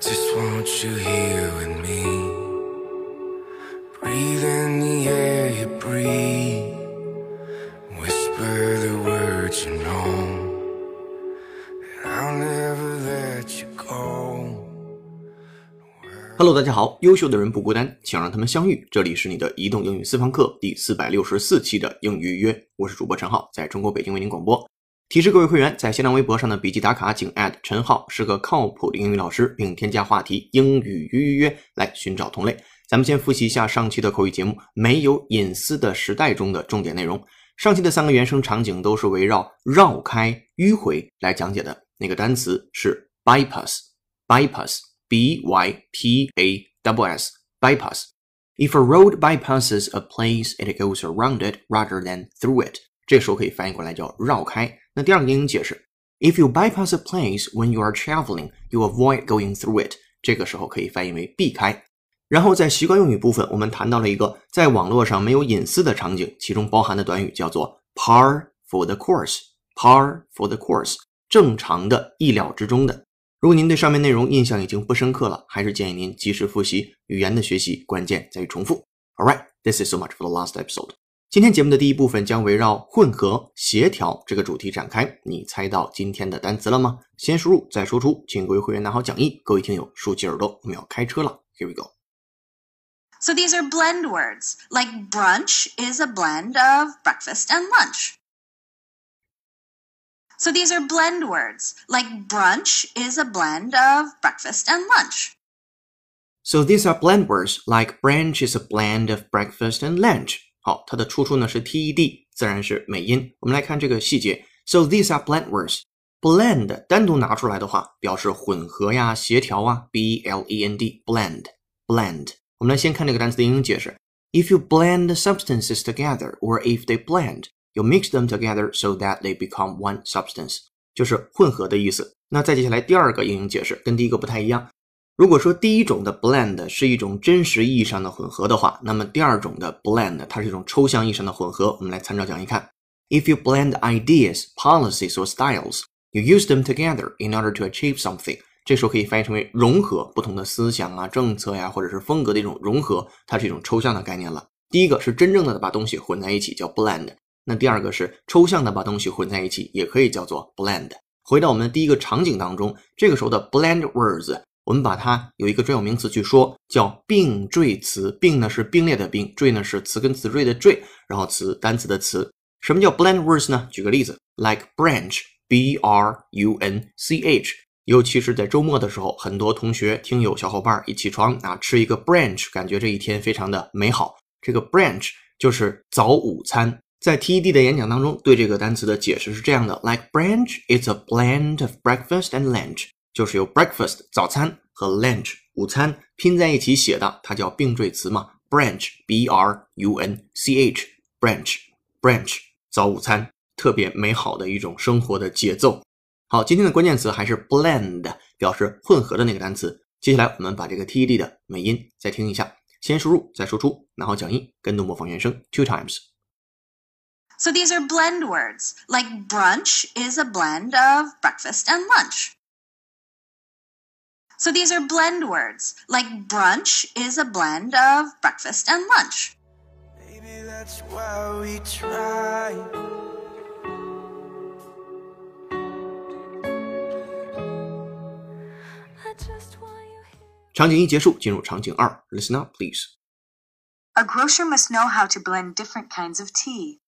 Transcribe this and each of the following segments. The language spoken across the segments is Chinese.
just want you here with me. Breathe in the air you breathe. Whisper the words you know. And I'll never let you go. Hello，大家好，优秀的人不孤单，想让他们相遇。这里是你的移动英语私房课第四百六十四期的英语预约，我是主播陈浩，在中国北京为您广播。提示各位会员，在新浪微博上的笔记打卡，请陈浩是个靠谱的英语老师，并添加话题“英语预约”来寻找同类。咱们先复习一下上期的口语节目《没有隐私的时代》中的重点内容。上期的三个原声场景都是围绕绕开、迂回来讲解的。那个单词是 bypass，bypass，b y p a w s，bypass。If a road bypasses a place, it goes around it rather than through it。这时候可以翻译过来叫绕开。那第二个英语解释，If you bypass a place when you are traveling, you avoid going through it。这个时候可以翻译为避开。然后在习惯用语部分，我们谈到了一个在网络上没有隐私的场景，其中包含的短语叫做 par for the course。par for the course，正常的、意料之中的。如果您对上面内容印象已经不深刻了，还是建议您及时复习。语言的学习关键在于重复。All right, this is so much for the last episode. 今天节目的第一部分将围绕混合协调这个主题展开。你猜到今天的单词了吗？先输入再说出，请各位会员拿好讲义。各位听友竖起耳朵，我们要开车了。Here we go. So these are blend words, like brunch is a blend of breakfast and lunch. So these are blend words, like brunch is a blend of breakfast and lunch. So these are blend words, like brunch is a blend of breakfast and lunch. 好，它的出处呢是 TED，自然是美音。我们来看这个细节。So these are blend words. Blend 单独拿出来的话，表示混合呀、协调啊。B L E N D blend blend。我们来先看这个单词的英语解释。If you blend substances together, or if they blend, you mix them together so that they become one substance，就是混合的意思。那再接下来第二个英语解释，跟第一个不太一样。 如果说第一种的 blend 是一种真实意义上的混合的话，那么第二种的 blend 它是一种抽象意义上的混合。我们来参照讲义看：If you blend ideas, policies or styles, you use them together in order to achieve something。这时候可以翻译成为融合不同的思想啊、政策呀，或者是风格的一种融合，它是一种抽象的概念了。第一个是真正的把东西混在一起，叫 blend；那第二个是抽象的把东西混在一起，也可以叫做 blend。回到我们的第一个场景当中，这个时候的 blend words。我们把它有一个专有名词去说，叫并缀词。并呢是并列的并，缀呢是词根词缀的缀，然后词单词的词。什么叫 blend words 呢？举个例子，like brunch，b r u n c h。尤其是在周末的时候，很多同学、听友、小伙伴一起床啊，吃一个 brunch，感觉这一天非常的美好。这个 brunch 就是早午餐。在 TED 的演讲当中，对这个单词的解释是这样的：like brunch，it's a blend of breakfast and lunch。就是由 breakfast 早餐和 lunch 午餐拼在一起写的，它叫并缀词嘛。brunch b r u n c h brunch brunch 早午餐，特别美好的一种生活的节奏。好，今天的关键词还是 blend，表示混合的那个单词。接下来我们把这个 TED 的美音再听一下，先输入再输出，拿好讲义，跟读模仿原声 two times。So these are blend words, like brunch is a blend of breakfast and lunch. So these are blend words. Like brunch is a blend of breakfast and lunch. Maybe that's why we try. Listen up, please. A grocer must know how to blend different kinds of tea.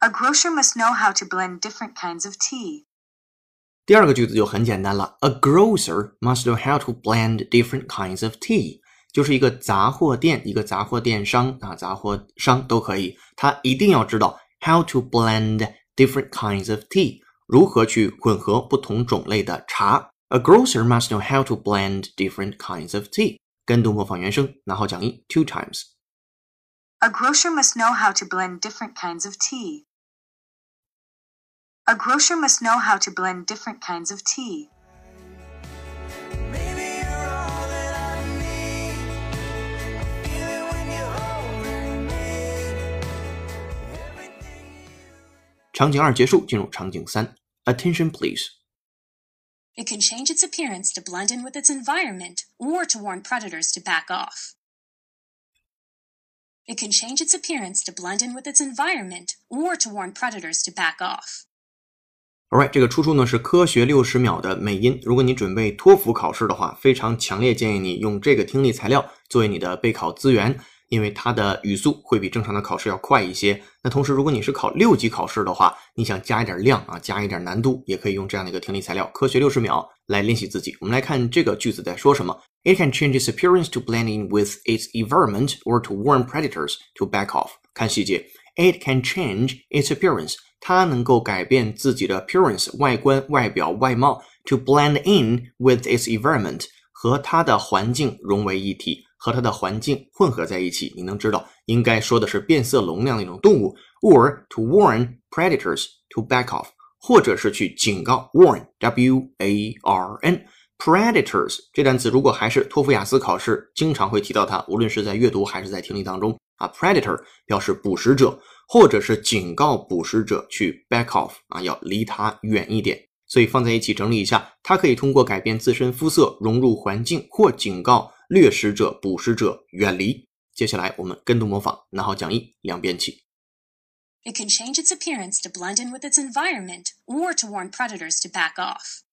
A grocer must know how to blend different kinds of tea. 第二个句子就很简单了，A grocer must know how to blend different kinds of tea，就是一个杂货店，一个杂货电商啊，杂货商都可以，他一定要知道 how to blend different kinds of tea，如何去混合不同种类的茶。A grocer must know how to blend different kinds of tea。跟读模仿原声，拿好讲义 two times。 A grocer must know how to blend different kinds of tea. A grocer must know how to blend different kinds of tea. Attention, please. It can change its appearance to blend in with its environment or to warn predators to back off. It can change its appearance to blend in with its environment or to warn predators to back off. Alright，这个出处呢是科学六十秒的美音。如果你准备托福考试的话，非常强烈建议你用这个听力材料作为你的备考资源。因为它的语速会比正常的考试要快一些。那同时，如果你是考六级考试的话，你想加一点量啊，加一点难度，也可以用这样的一个听力材料《科学六十秒》来练习自己。我们来看这个句子在说什么：It can change its appearance to blend in with its environment or to warn predators to back off。看细节，It can change its appearance，它能够改变自己的 appearance 外观、外表、外貌，to blend in with its environment 和它的环境融为一体。和它的环境混合在一起，你能知道应该说的是变色龙那样的一种动物，or to warn predators to back off，或者是去警告 warn，w a r n predators 这单词如果还是托福雅思考试经常会提到它，无论是在阅读还是在听力当中啊，predator 表示捕食者，或者是警告捕食者去 back off 啊，要离它远一点。所以放在一起整理一下，它可以通过改变自身肤色、融入环境或警告。掠食者、捕食者远离。接下来我们跟读模仿，拿好讲义，两遍起。It can change its appearance to blend in with its environment or to warn predators to back off.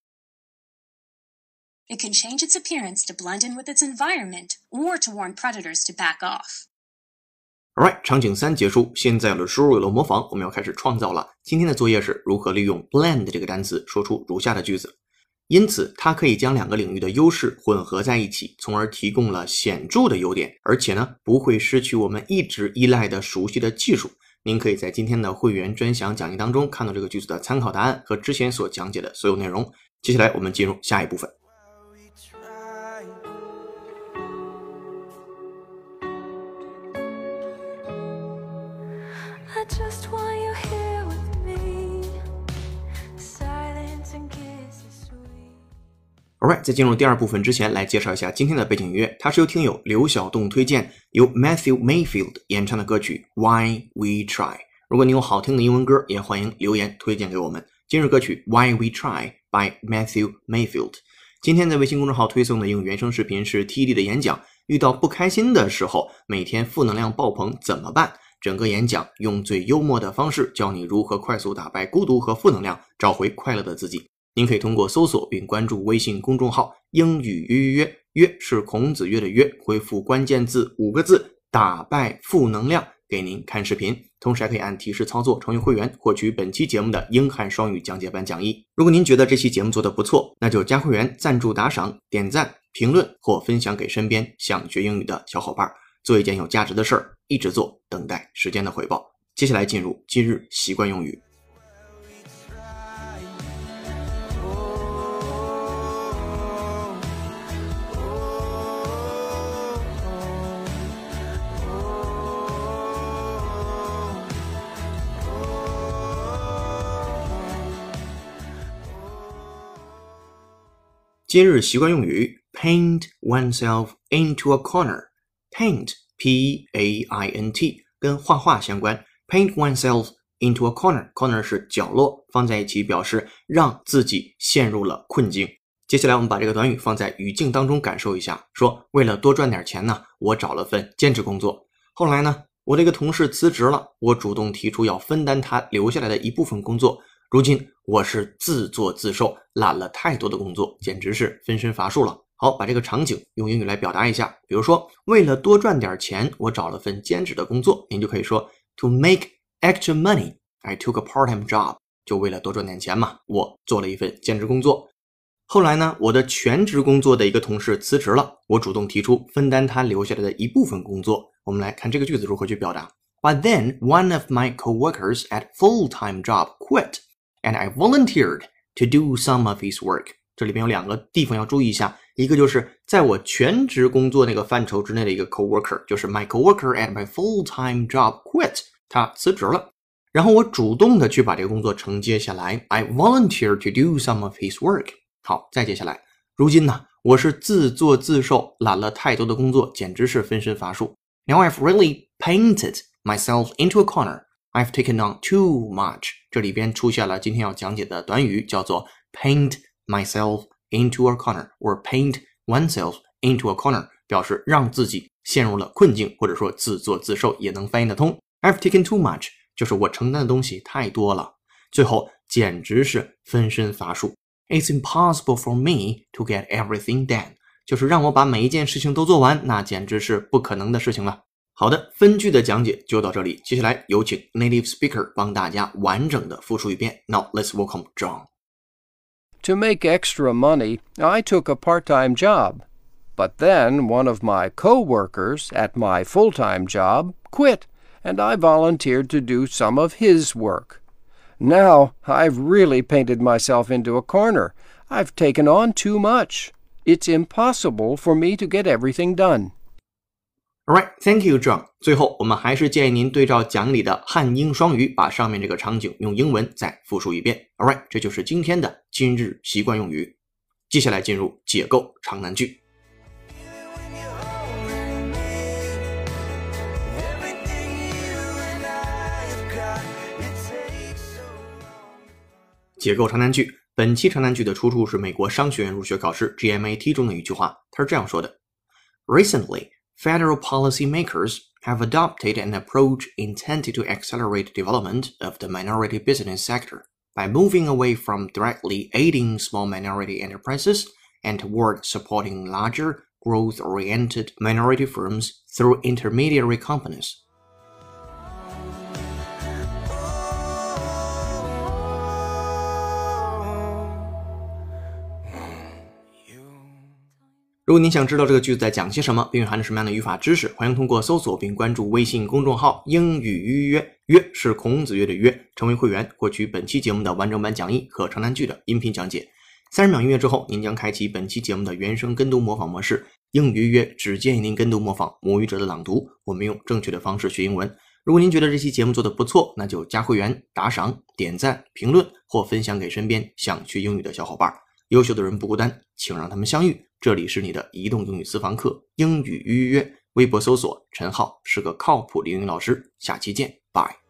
It can change its appearance to blend in with its environment or to warn predators to back off. Alright，场景三结束，现在有了输入，有了模仿，我们要开始创造了。今天的作业是如何利用 blend 这个单词说出如下的句子。因此，它可以将两个领域的优势混合在一起，从而提供了显著的优点，而且呢，不会失去我们一直依赖的熟悉的技术。您可以在今天的会员专享讲义当中看到这个句子的参考答案和之前所讲解的所有内容。接下来，我们进入下一部分。Alright，在进入第二部分之前，来介绍一下今天的背景音乐。它是由听友刘晓栋推荐，由 Matthew Mayfield 演唱的歌曲《Why We Try》。如果你有好听的英文歌，也欢迎留言推荐给我们。今日歌曲《Why We Try》by Matthew Mayfield。今天在微信公众号推送的英语原声视频是 TD 的演讲。遇到不开心的时候，每天负能量爆棚怎么办？整个演讲用最幽默的方式教你如何快速打败孤独和负能量，找回快乐的自己。您可以通过搜索并关注微信公众号“英语约约约”，约是孔子约的约，回复关键字五个字“打败负能量”，给您看视频。同时还可以按提示操作成为会员，获取本期节目的英汉双语讲解版讲义。如果您觉得这期节目做的不错，那就加会员、赞助、打赏、点赞、评论或分享给身边想学英语的小伙伴，做一件有价值的事儿，一直做，等待时间的回报。接下来进入今日习惯用语。今日习惯用语：paint oneself into a corner。Paint p a i n t 跟画画相关。paint oneself into a corner。corner 是角落，放在一起表示让自己陷入了困境。接下来我们把这个短语放在语境当中感受一下。说为了多赚点钱呢，我找了份兼职工作。后来呢，我这个同事辞职了，我主动提出要分担他留下来的一部分工作。如今我是自作自受，揽了太多的工作，简直是分身乏术了。好，把这个场景用英语来表达一下。比如说，为了多赚点钱，我找了份兼职的工作。您就可以说，To make extra money, I took a part-time job。就为了多赚点钱嘛，我做了一份兼职工作。后来呢，我的全职工作的一个同事辞职了，我主动提出分担他留下来的一部分工作。我们来看这个句子如何去表达。But then one of my coworkers at full-time job quit. And I volunteered to do some of his work。这里边有两个地方要注意一下，一个就是在我全职工作那个范畴之内的一个 coworker，就是 my coworker at my full-time job quit，他辞职了。然后我主动的去把这个工作承接下来，I volunteer to do some of his work。好，再接下来，如今呢，我是自作自受，揽了太多的工作，简直是分身乏术。Now I've really painted myself into a corner。I've taken on too much。这里边出现了今天要讲解的短语，叫做 paint myself into a corner or paint oneself into a corner，表示让自己陷入了困境，或者说自作自受，也能翻译得通。I've taken too much，就是我承担的东西太多了。最后简直是分身乏术。It's impossible for me to get everything done，就是让我把每一件事情都做完，那简直是不可能的事情了。好的，分句的讲解就到这里，接下来有请 native speaker 帮大家完整的复述一遍。Now let's welcome John. To make extra money, I took a part time job. But then one of my co workers at my full time job quit, and I volunteered to do some of his work. Now I've really painted myself into a corner. I've taken on too much. It's impossible for me to get everything done. Alright, thank you, John. 最后，我们还是建议您对照讲里的汉英双语，把上面这个场景用英文再复述一遍。Alright，这就是今天的今日习惯用语。接下来进入解构长难句。解构长难句。本期长难句的出处是美国商学院入学考试 GMAT 中的一句话，它是这样说的：Recently, federal policymakers have adopted an approach intended to accelerate development of the minority business sector by moving away from directly aiding small minority enterprises and toward supporting larger, growth-oriented minority firms through intermediary companies. 如果您想知道这个句子在讲些什么，并蕴含着什么样的语法知识，欢迎通过搜索并关注微信公众号“英语预约”，约是孔子约的约，成为会员，获取本期节目的完整版讲义和长难句的音频讲解。三十秒音乐之后，您将开启本期节目的原声跟读模仿模式。英语预约只建议您跟读模仿母语者的朗读，我们用正确的方式学英文。如果您觉得这期节目做的不错，那就加会员、打赏、点赞、评论或分享给身边想学英语的小伙伴。优秀的人不孤单，请让他们相遇。这里是你的移动英语私房课，英语预约。微博搜索陈浩，是个靠谱的英语老师。下期见，拜。